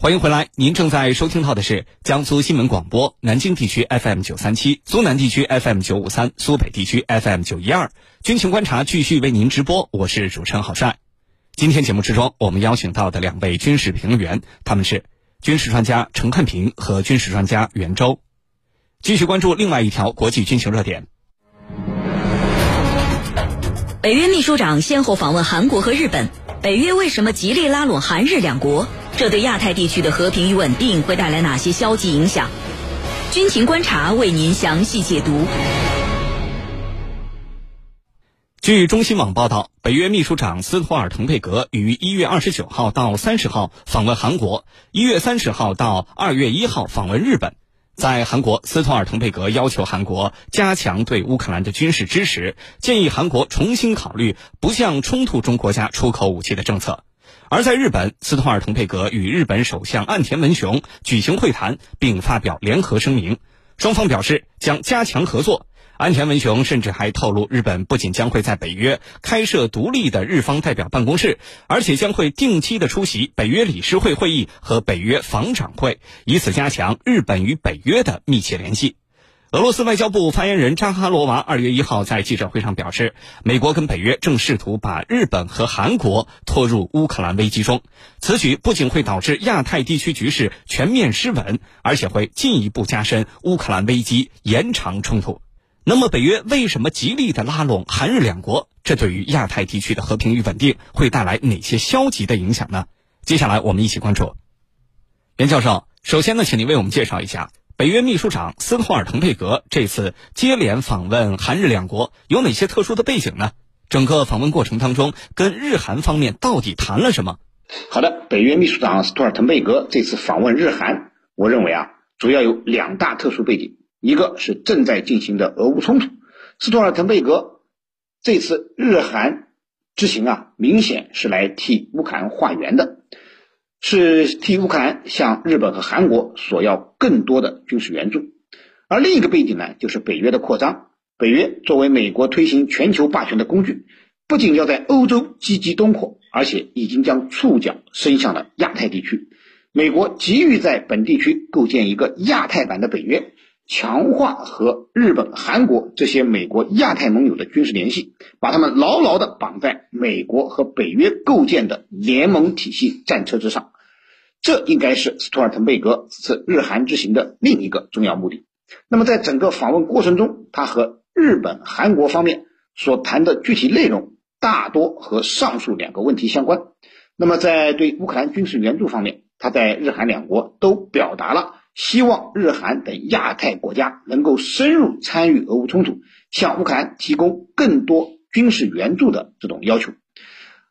欢迎回来，您正在收听到的是江苏新闻广播南京地区 FM 九三七、苏南地区 FM 九五三、苏北地区 FM 九一二。军情观察继续为您直播，我是主持人郝帅。今天节目之中，我们邀请到的两位军事评论员，他们是军事专家陈汉平和军事专家袁周。继续关注另外一条国际军情热点。北约秘书长先后访问韩国和日本，北约为什么极力拉拢韩日两国？这对亚太地区的和平与稳定会带来哪些消极影响？军情观察为您详细解读。据中新网报道，北约秘书长斯托尔滕贝格于一月二十九号到三十号访问韩国，一月三十号到二月一号访问日本。在韩国，斯托尔滕贝格要求韩国加强对乌克兰的军事支持，建议韩国重新考虑不向冲突中国家出口武器的政策。而在日本，斯托尔滕贝格与日本首相岸田文雄举行会谈，并发表联合声明，双方表示将加强合作。岸田文雄甚至还透露，日本不仅将会在北约开设独立的日方代表办公室，而且将会定期的出席北约理事会会议和北约防长会，以此加强日本与北约的密切联系。俄罗斯外交部发言人扎哈罗娃二月一号在记者会上表示，美国跟北约正试图把日本和韩国拖入乌克兰危机中，此举不仅会导致亚太地区局势全面失稳，而且会进一步加深乌克兰危机，延长冲突。那么，北约为什么极力的拉拢韩日两国？这对于亚太地区的和平与稳定会带来哪些消极的影响呢？接下来我们一起关注。袁教授，首先呢，请您为我们介绍一下。北约秘书长斯托尔滕贝格这次接连访问韩日两国有哪些特殊的背景呢？整个访问过程当中，跟日韩方面到底谈了什么？好的，北约秘书长斯托尔滕贝格这次访问日韩，我认为啊，主要有两大特殊背景，一个是正在进行的俄乌冲突，斯托尔滕贝格这次日韩之行啊，明显是来替乌克兰化缘的。是替乌克兰向日本和韩国索要更多的军事援助，而另一个背景呢，就是北约的扩张。北约作为美国推行全球霸权的工具，不仅要在欧洲积极东扩，而且已经将触角伸向了亚太地区。美国急于在本地区构建一个亚太版的北约，强化和日本、韩国这些美国亚太盟友的军事联系，把他们牢牢地绑在美国和北约构建的联盟体系战车之上。这应该是斯图尔滕贝格此次日韩之行的另一个重要目的。那么，在整个访问过程中，他和日本、韩国方面所谈的具体内容大多和上述两个问题相关。那么，在对乌克兰军事援助方面，他在日韩两国都表达了希望日韩等亚太国家能够深入参与俄乌冲突，向乌克兰提供更多军事援助的这种要求。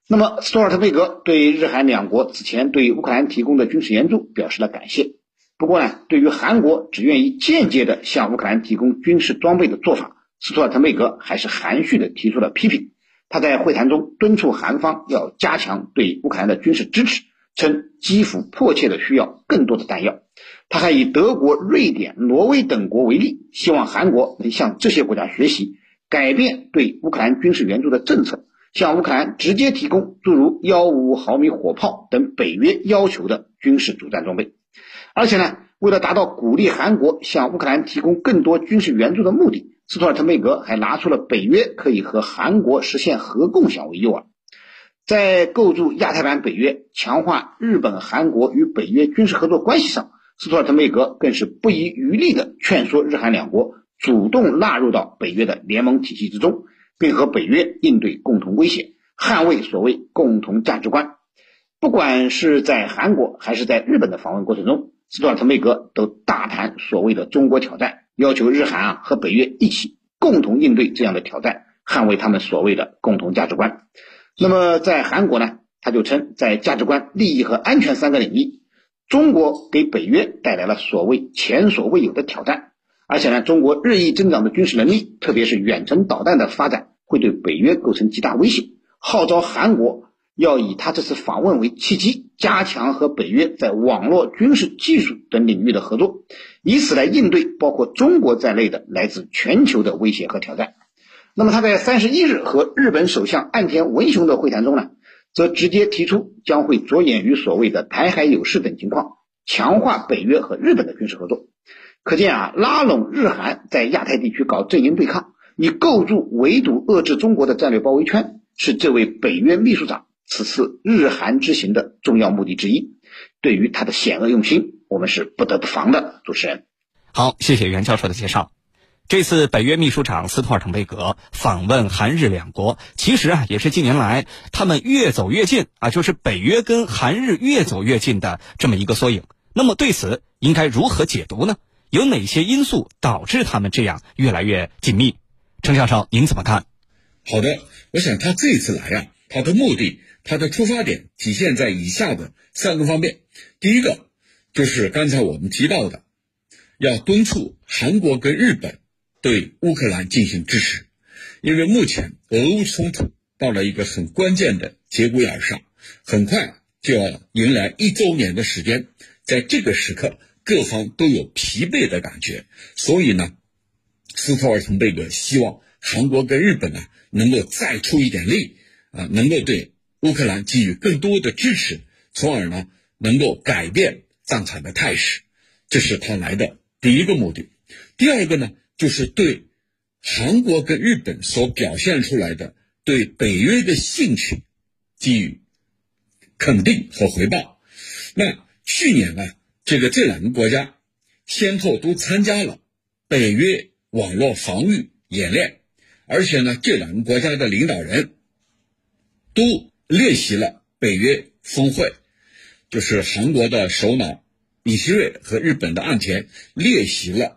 那么，斯托尔特贝格对日韩两国此前对乌克兰提供的军事援助表示了感谢。不过呢，对于韩国只愿意间接的向乌克兰提供军事装备的做法，斯托尔特贝格还是含蓄的提出了批评。他在会谈中敦促韩方要加强对乌克兰的军事支持，称基辅迫切的需要更多的弹药。他还以德国、瑞典、挪威等国为例，希望韩国能向这些国家学习，改变对乌克兰军事援助的政策。向乌克兰直接提供诸如幺五五毫米火炮等北约要求的军事主战装备，而且呢，为了达到鼓励韩国向乌克兰提供更多军事援助的目的，斯托尔特贝格还拿出了北约可以和韩国实现核共享为诱饵。在构筑亚太版北约、强化日本、韩国与北约军事合作关系上，斯托尔滕贝格更是不遗余力地劝说日韩两国主动纳入到北约的联盟体系之中。并和北约应对共同威胁，捍卫所谓共同价值观。不管是在韩国还是在日本的访问过程中，斯托尔滕贝格都大谈所谓的中国挑战，要求日韩啊和北约一起共同应对这样的挑战，捍卫他们所谓的共同价值观。那么在韩国呢，他就称在价值观、利益和安全三个领域，中国给北约带来了所谓前所未有的挑战。而且呢，中国日益增长的军事能力，特别是远程导弹的发展，会对北约构成极大威胁。号召韩国要以他这次访问为契机，加强和北约在网络、军事技术等领域的合作，以此来应对包括中国在内的来自全球的威胁和挑战。那么他在三十一日和日本首相岸田文雄的会谈中呢，则直接提出将会着眼于所谓的台海有事等情况，强化北约和日本的军事合作。可见啊，拉拢日韩在亚太地区搞阵营对抗，以构筑围堵遏制中国的战略包围圈，是这位北约秘书长此次日韩之行的重要目的之一。对于他的险恶用心，我们是不得不防的。主持人，好，谢谢袁教授的介绍。这次北约秘书长斯托尔滕贝格访问韩日两国，其实啊也是近年来他们越走越近啊，就是北约跟韩日越走越近的这么一个缩影。那么对此应该如何解读呢？有哪些因素导致他们这样越来越紧密？程教授，您怎么看？好的，我想他这次来啊，他的目的，他的出发点体现在以下的三个方面。第一个就是刚才我们提到的，要敦促韩国跟日本。对乌克兰进行支持，因为目前俄乌冲突到了一个很关键的节骨眼上，很快就要迎来一周年的时间，在这个时刻，各方都有疲惫的感觉，所以呢，斯托尔滕贝格希望韩国跟日本呢能够再出一点力啊，能够对乌克兰给予更多的支持，从而呢能够改变战场的态势，这是他来的第一个目的。第二个呢？就是对韩国跟日本所表现出来的对北约的兴趣给予肯定和回报。那去年呢，这个这两个国家先后都参加了北约网络防御演练，而且呢，这两个国家的领导人都列席了北约峰会，就是韩国的首脑李希瑞和日本的岸田列席了。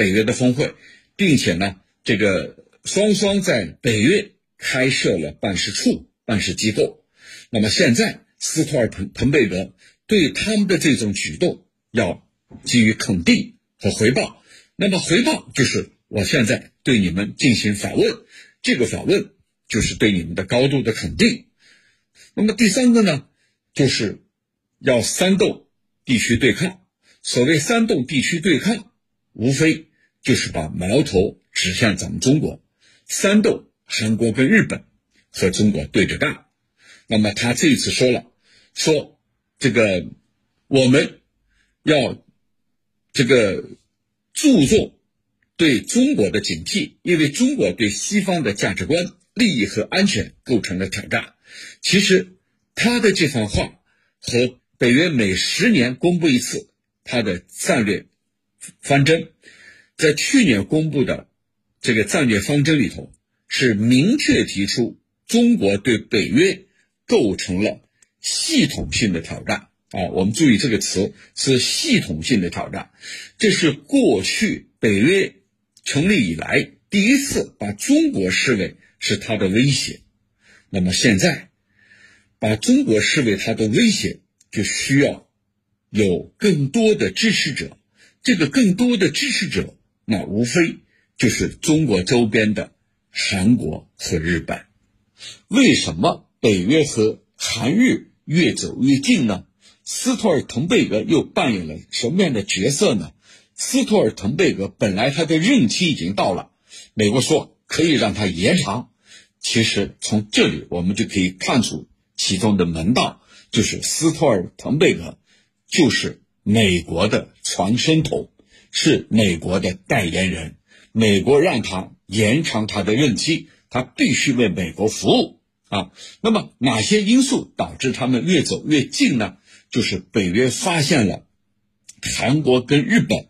北约的峰会，并且呢，这个双双在北约开设了办事处、办事机构。那么现在，斯托尔滕滕贝格对他们的这种举动要给予肯定和回报。那么回报就是我现在对你们进行访问，这个访问就是对你们的高度的肯定。那么第三个呢，就是要煽动地区对抗。所谓煽动地区对抗，无非。就是把矛头指向咱们中国，煽动韩国跟日本和中国对着干。那么他这一次说了，说这个我们要这个注重对中国的警惕，因为中国对西方的价值观、利益和安全构成了挑战。其实他的这番话和北约每十年公布一次他的战略方针。在去年公布的这个战略方针里头，是明确提出中国对北约构成了系统性的挑战啊！我们注意这个词是系统性的挑战，这是过去北约成立以来第一次把中国视为是它的威胁。那么现在把中国视为它的威胁，就需要有更多的支持者，这个更多的支持者。那无非就是中国周边的韩国和日本。为什么北约和韩日越走越近呢？斯托尔滕贝格又扮演了什么样的角色呢？斯托尔滕贝格本来他的任期已经到了，美国说可以让他延长。其实从这里我们就可以看出其中的门道，就是斯托尔滕贝格就是美国的传声筒。是美国的代言人，美国让他延长他的任期，他必须为美国服务啊。那么哪些因素导致他们越走越近呢？就是北约发现了韩国跟日本，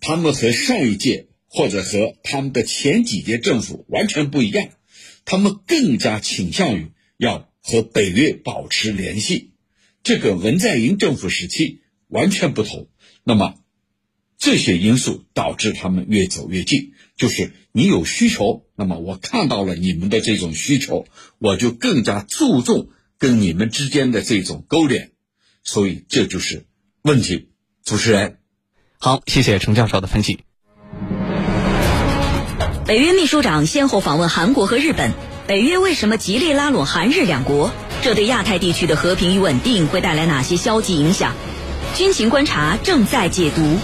他们和上一届或者和他们的前几届政府完全不一样，他们更加倾向于要和北约保持联系，这个文在寅政府时期完全不同。那么。这些因素导致他们越走越近，就是你有需求，那么我看到了你们的这种需求，我就更加注重跟你们之间的这种勾连，所以这就是问题。主持人，好，谢谢程教授的分析。北约秘书长先后访问韩国和日本，北约为什么极力拉拢韩日两国？这对亚太地区的和平与稳定会带来哪些消极影响？军情观察正在解读。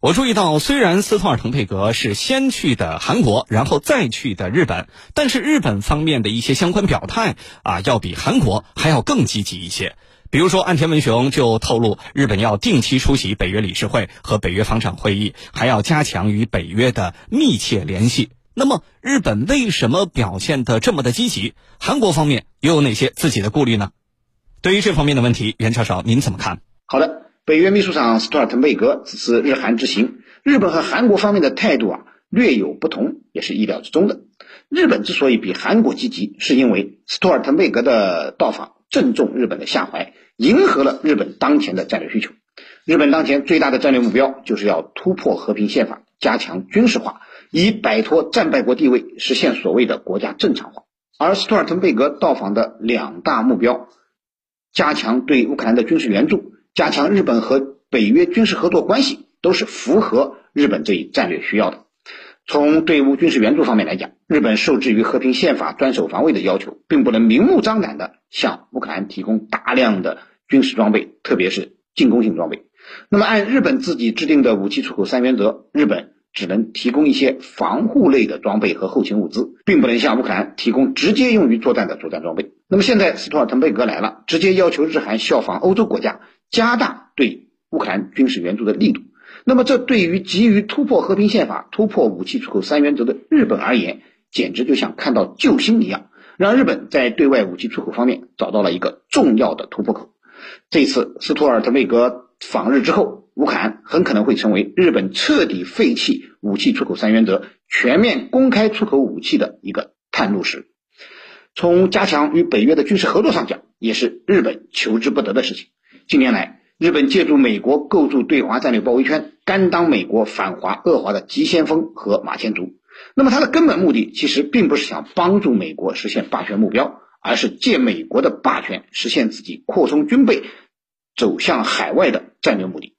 我注意到，虽然斯托尔滕贝格是先去的韩国，然后再去的日本，但是日本方面的一些相关表态啊，要比韩国还要更积极一些。比如说，岸田文雄就透露，日本要定期出席北约理事会和北约防长会议，还要加强与北约的密切联系。那么，日本为什么表现得这么的积极？韩国方面又有哪些自己的顾虑呢？对于这方面的问题，袁教授您怎么看？好的，北约秘书长斯托尔滕贝格此次日韩之行，日本和韩国方面的态度啊略有不同，也是意料之中的。日本之所以比韩国积极，是因为斯托尔滕贝格的到访正中日本的下怀，迎合了日本当前的战略需求。日本当前最大的战略目标就是要突破和平宪法，加强军事化，以摆脱战败国地位，实现所谓的国家正常化。而斯托尔滕贝格到访的两大目标。加强对乌克兰的军事援助，加强日本和北约军事合作关系，都是符合日本这一战略需要的。从对乌军事援助方面来讲，日本受制于和平宪法专守防卫的要求，并不能明目张胆地向乌克兰提供大量的军事装备，特别是进攻性装备。那么，按日本自己制定的武器出口三原则，日本。只能提供一些防护类的装备和后勤物资，并不能向乌克兰提供直接用于作战的作战装备。那么现在斯托尔滕贝格来了，直接要求日韩效仿欧洲国家，加大对乌克兰军事援助的力度。那么这对于急于突破和平宪法、突破武器出口三原则的日本而言，简直就像看到救星一样，让日本在对外武器出口方面找到了一个重要的突破口。这次斯图尔特贝格访日之后。乌克兰很可能会成为日本彻底废弃武器出口三原则、全面公开出口武器的一个探路石。从加强与北约的军事合作上讲，也是日本求之不得的事情。近年来，日本借助美国构筑对华战略包围圈，甘当美国反华恶华的急先锋和马前卒。那么，它的根本目的其实并不是想帮助美国实现霸权目标，而是借美国的霸权实现自己扩充军备、走向海外的战略目的。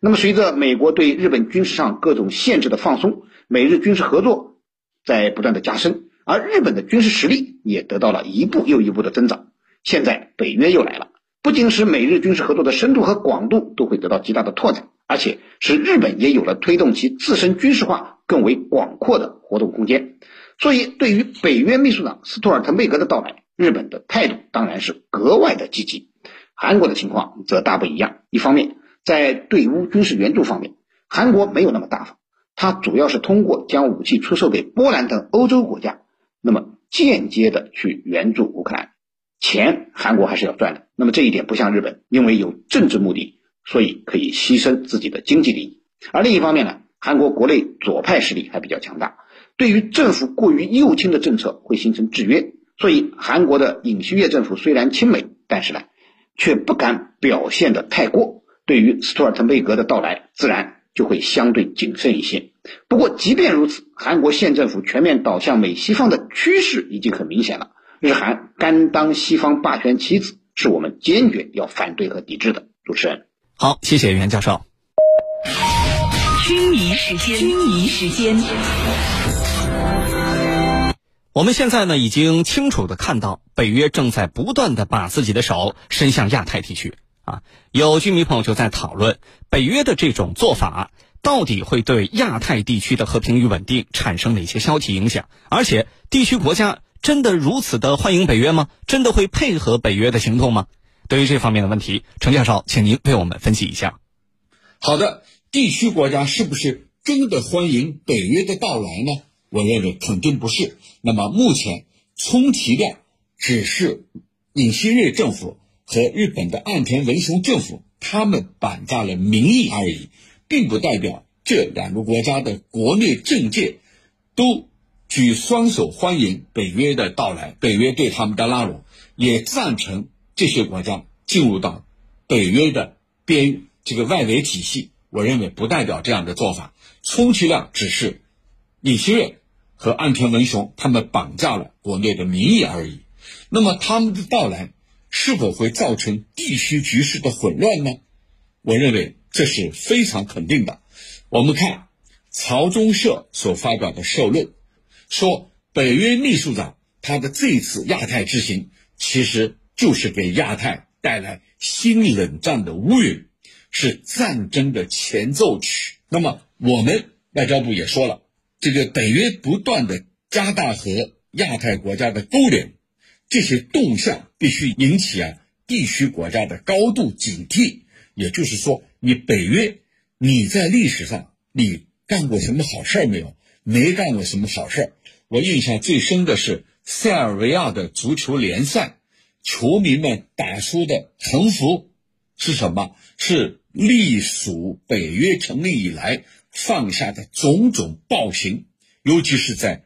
那么，随着美国对日本军事上各种限制的放松，美日军事合作在不断的加深，而日本的军事实力也得到了一步又一步的增长。现在北约又来了，不仅使美日军事合作的深度和广度都会得到极大的拓展，而且使日本也有了推动其自身军事化更为广阔的活动空间。所以，对于北约秘书长斯托尔滕贝格的到来，日本的态度当然是格外的积极。韩国的情况则大不一样，一方面。在对乌军事援助方面，韩国没有那么大方，它主要是通过将武器出售给波兰等欧洲国家，那么间接的去援助乌克兰，钱韩国还是要赚的。那么这一点不像日本，因为有政治目的，所以可以牺牲自己的经济利益。而另一方面呢，韩国国内左派势力还比较强大，对于政府过于右倾的政策会形成制约，所以韩国的尹锡悦政府虽然亲美，但是呢，却不敢表现的太过。对于斯图尔滕贝格的到来，自然就会相对谨慎一些。不过，即便如此，韩国现政府全面倒向美西方的趋势已经很明显了。日韩甘当西方霸权棋子，是我们坚决要反对和抵制的。主持人，好，谢谢袁教授。军迷时间，军迷时间。我们现在呢，已经清楚的看到，北约正在不断的把自己的手伸向亚太地区。啊，有军迷朋友就在讨论，北约的这种做法到底会对亚太地区的和平与稳定产生哪些消极影响？而且，地区国家真的如此的欢迎北约吗？真的会配合北约的行动吗？对于这方面的问题，程教授，请您为我们分析一下。好的，地区国家是不是真的欢迎北约的到来呢？我认为肯定不是。那么，目前充其量只是尹锡悦政府。和日本的岸田文雄政府，他们绑架了民意而已，并不代表这两个国家的国内政界都举双手欢迎北约的到来，北约对他们的拉拢，也赞成这些国家进入到北约的边这个外围体系。我认为不代表这样的做法，充其量只是李锡悦和岸田文雄他们绑架了国内的民意而已。那么他们的到来。是否会造成地区局势的混乱呢？我认为这是非常肯定的。我们看朝中社所发表的社论，说北约秘书长他的这次亚太之行，其实就是给亚太带来新冷战的乌云，是战争的前奏曲。那么我们外交部也说了，这个北约不断的加大和亚太国家的勾连。这些动向必须引起啊地区国家的高度警惕。也就是说，你北约，你在历史上你干过什么好事儿没有？没干过什么好事儿我印象最深的是塞尔维亚的足球联赛，球迷们打出的横幅是什么？是隶属北约成立以来放下的种种暴行，尤其是在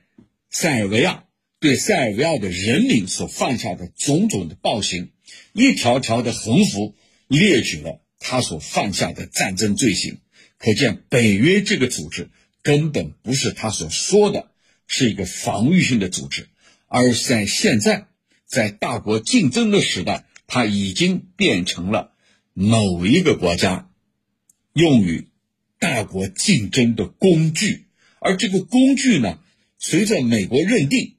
塞尔维亚对塞尔维亚的人民所犯下的种种的暴行，一条条的横幅列举了。他所犯下的战争罪行，可见北约这个组织根本不是他所说的，是一个防御性的组织，而在现在，在大国竞争的时代，它已经变成了某一个国家用于大国竞争的工具。而这个工具呢，随着美国认定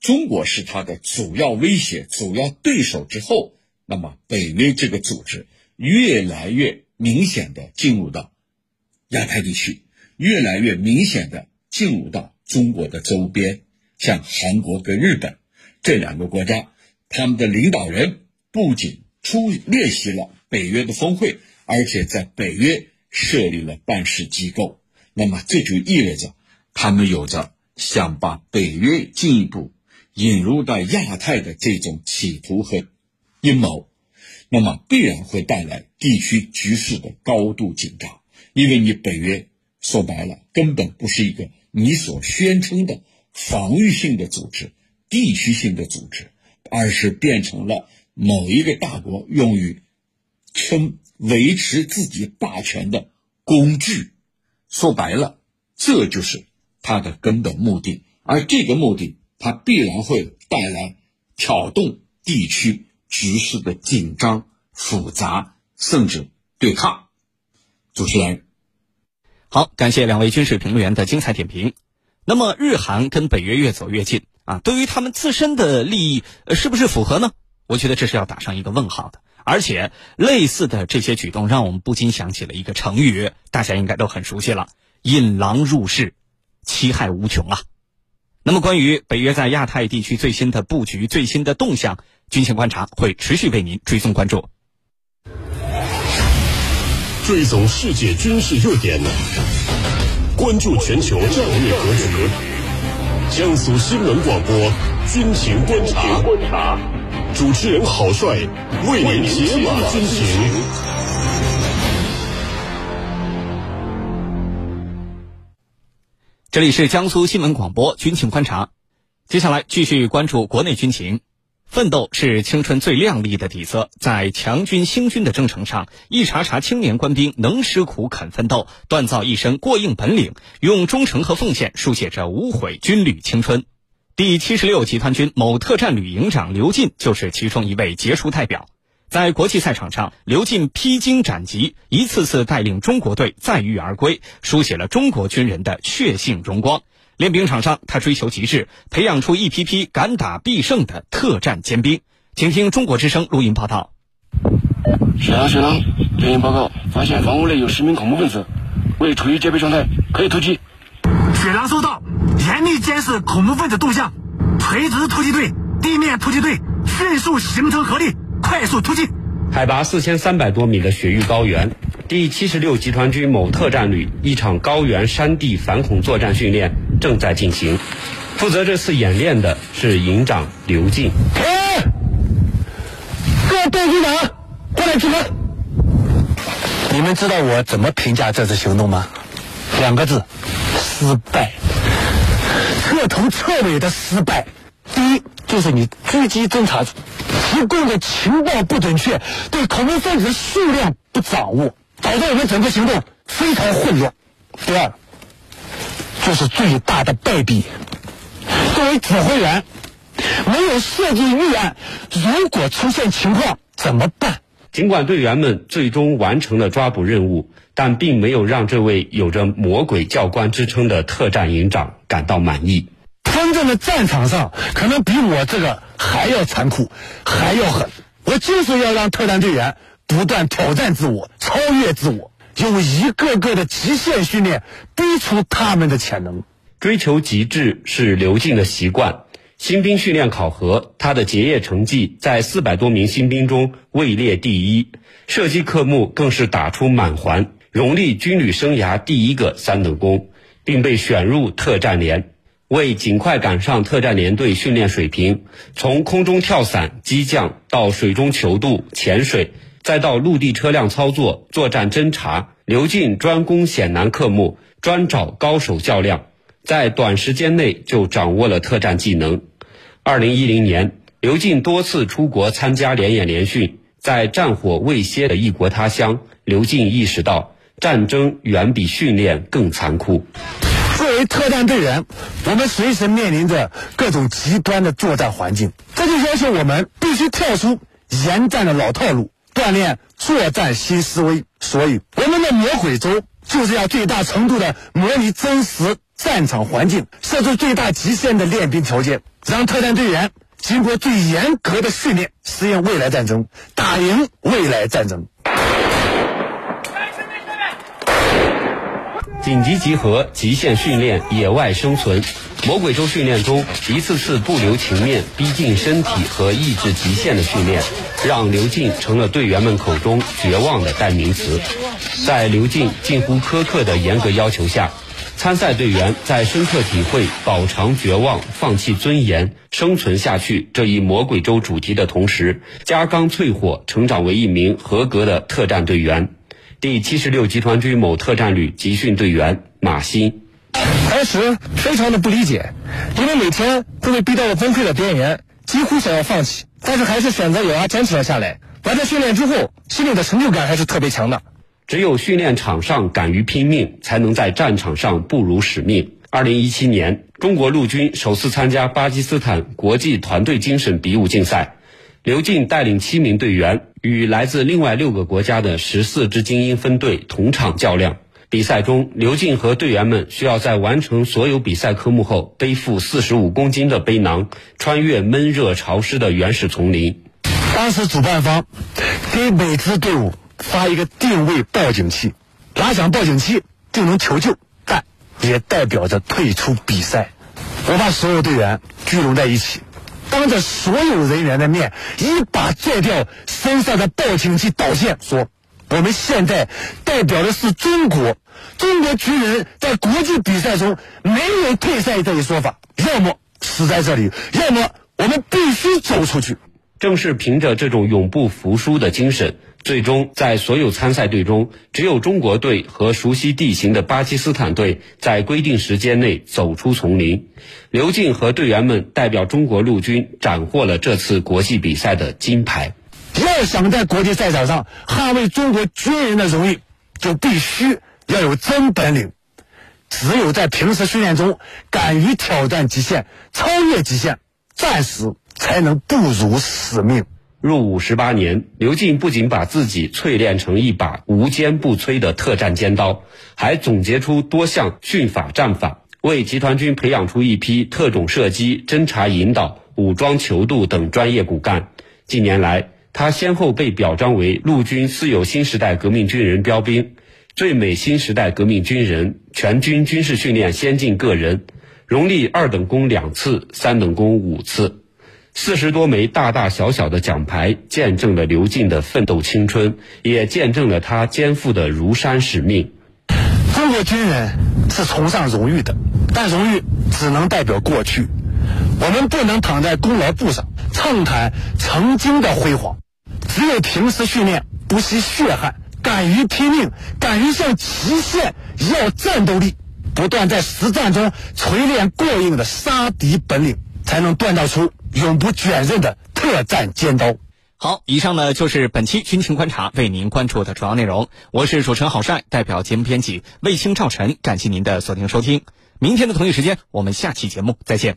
中国是他的主要威胁、主要对手之后，那么北约这个组织。越来越明显的进入到亚太地区，越来越明显的进入到中国的周边，像韩国跟日本这两个国家，他们的领导人不仅出列席了北约的峰会，而且在北约设立了办事机构。那么这就意味着，他们有着想把北约进一步引入到亚太的这种企图和阴谋。那么必然会带来地区局势的高度紧张，因为你北约说白了根本不是一个你所宣称的防御性的组织、地区性的组织，而是变成了某一个大国用于称维持自己霸权的工具。说白了，这就是它的根本目的，而这个目的它必然会带来挑动地区。局势的紧张、复杂，甚至对抗。主持人，好，感谢两位军事评论员的精彩点评。那么，日韩跟北约越走越近啊，对于他们自身的利益，是不是符合呢？我觉得这是要打上一个问号的。而且，类似的这些举动，让我们不禁想起了一个成语，大家应该都很熟悉了：“引狼入室，其害无穷”啊。那么，关于北约在亚太地区最新的布局、最新的动向。军情观察会持续为您追踪关注，追踪世界军事热点，关注全球战略格局。江苏新闻广播军情观察，主持人郝帅为您解码军情。这里是江苏新闻广播军情观察，接下来继续关注国内军情。奋斗是青春最亮丽的底色，在强军兴军的征程上，一茬茬青年官兵能吃苦、肯奋斗，锻造一身过硬本领，用忠诚和奉献书写着无悔军旅青春。第七十六集团军某特战旅营长刘进就是其中一位杰出代表。在国际赛场上，刘进披荆斩棘，一次次带领中国队载誉而归，书写了中国军人的血性荣光。练兵场上，他追求极致，培养出一批批敢打必胜的特战尖兵。请听中国之声录音报道。学长，学长，连营报告，发现房屋内有十名恐怖分子，未处于戒备状态，可以突击。雪狼收到，严密监视恐怖分子动向，垂直突击队、地面突击队迅速形成合力，快速突击。海拔四千三百多米的雪域高原。第七十六集团军某特战旅一场高原山地反恐作战训练正在进行，负责这次演练的是营长刘进。哎，各队营长，过来集合。你们知道我怎么评价这次行动吗？两个字：失败。彻头彻尾的失败。第一，就是你狙击侦察组提供的情报不准确，对恐怖分子数量不掌握。导致我们整个行动非常混乱。第二，就是最大的败笔。作为指挥员，没有设计预案，如果出现情况怎么办？尽管队员们最终完成了抓捕任务，但并没有让这位有着“魔鬼教官”之称的特战营长感到满意。真正的战场上，可能比我这个还要残酷，还要狠。我就是要让特战队员。不断挑战自我，超越自我，用一个个的极限训练逼出他们的潜能。追求极致是刘进的习惯，新兵训练考核，他的结业成绩在四百多名新兵中位列第一，射击科目更是打出满环，荣立军旅生涯第一个三等功，并被选入特战连。为尽快赶上特战连队训练水平，从空中跳伞、机降到水中求渡、潜水，再到陆地车辆操作、作战侦察，刘进专攻险难科目，专找高手较量，在短时间内就掌握了特战技能。二零一零年，刘进多次出国参加联演联训，在战火未歇的异国他乡，刘进意识到战争远比训练更残酷。作为特战队员，我们随时面临着各种极端的作战环境，这就要求我们必须跳出严战的老套路，锻炼作战新思维。所以，我们的魔鬼周就是要最大程度的模拟真实战场环境，设置最大极限的练兵条件，让特战队员经过最严格的训练，适应未来战争，打赢未来战争。紧急集合、极限训练、野外生存，魔鬼舟训练中一次次不留情面、逼近身体和意志极限的训练，让刘进成了队员们口中绝望的代名词。在刘进近乎苛刻的严格要求下，参赛队员在深刻体会“饱尝绝望、放弃尊严、生存下去”这一魔鬼舟主题的同时，加钢淬火，成长为一名合格的特战队员。第七十六集团军某特战旅集训队员马鑫，当时非常的不理解，因为每天都被逼到了崩溃的边缘，几乎想要放弃，但是还是选择咬牙坚持了下来。完成训练之后，心里的成就感还是特别强的。只有训练场上敢于拼命，才能在战场上不辱使命。二零一七年，中国陆军首次参加巴基斯坦国际团队精神比武竞赛。刘进带领七名队员与来自另外六个国家的十四支精英分队同场较量。比赛中，刘静和队员们需要在完成所有比赛科目后，背负四十五公斤的背囊，穿越闷热潮湿的原始丛林。当时主办方给每支队伍发一个定位报警器，拉响报警器就能求救，但也代表着退出比赛。我把所有队员聚拢在一起。当着所有人员的面，一把拽掉身上的报警器导线，说：“我们现在代表的是中国，中国军人在国际比赛中没有退赛这一说法，要么死在这里，要么我们必须走出去。”正是凭着这种永不服输的精神。最终，在所有参赛队中，只有中国队和熟悉地形的巴基斯坦队在规定时间内走出丛林。刘静和队员们代表中国陆军斩获了这次国际比赛的金牌。要想在国际赛场上捍卫中国军人的荣誉，就必须要有真本领。只有在平时训练中敢于挑战极限、超越极限，战时才能不辱使命。入伍十八年，刘进不仅把自己淬炼成一把无坚不摧的特战尖刀，还总结出多项训法战法，为集团军培养出一批特种射击、侦察引导、武装求渡等专业骨干。近年来，他先后被表彰为陆军私有新时代革命军人标兵、最美新时代革命军人、全军军事训练先进个人，荣立二等功两次、三等功五次。四十多枚大大小小的奖牌，见证了刘进的奋斗青春，也见证了他肩负的如山使命。中国军人是崇尚荣誉的，但荣誉只能代表过去，我们不能躺在功劳簿上畅谈曾经的辉煌。只有平时训练，不惜血汗，敢于拼命，敢于向极限要战斗力，不断在实战中锤炼过硬的杀敌本领，才能锻造出。永不卷刃的特战尖刀。好，以上呢就是本期军情观察为您关注的主要内容。我是主持人郝帅，代表节目编辑卫星、赵晨，感谢您的锁定收听。明天的同一时间，我们下期节目再见。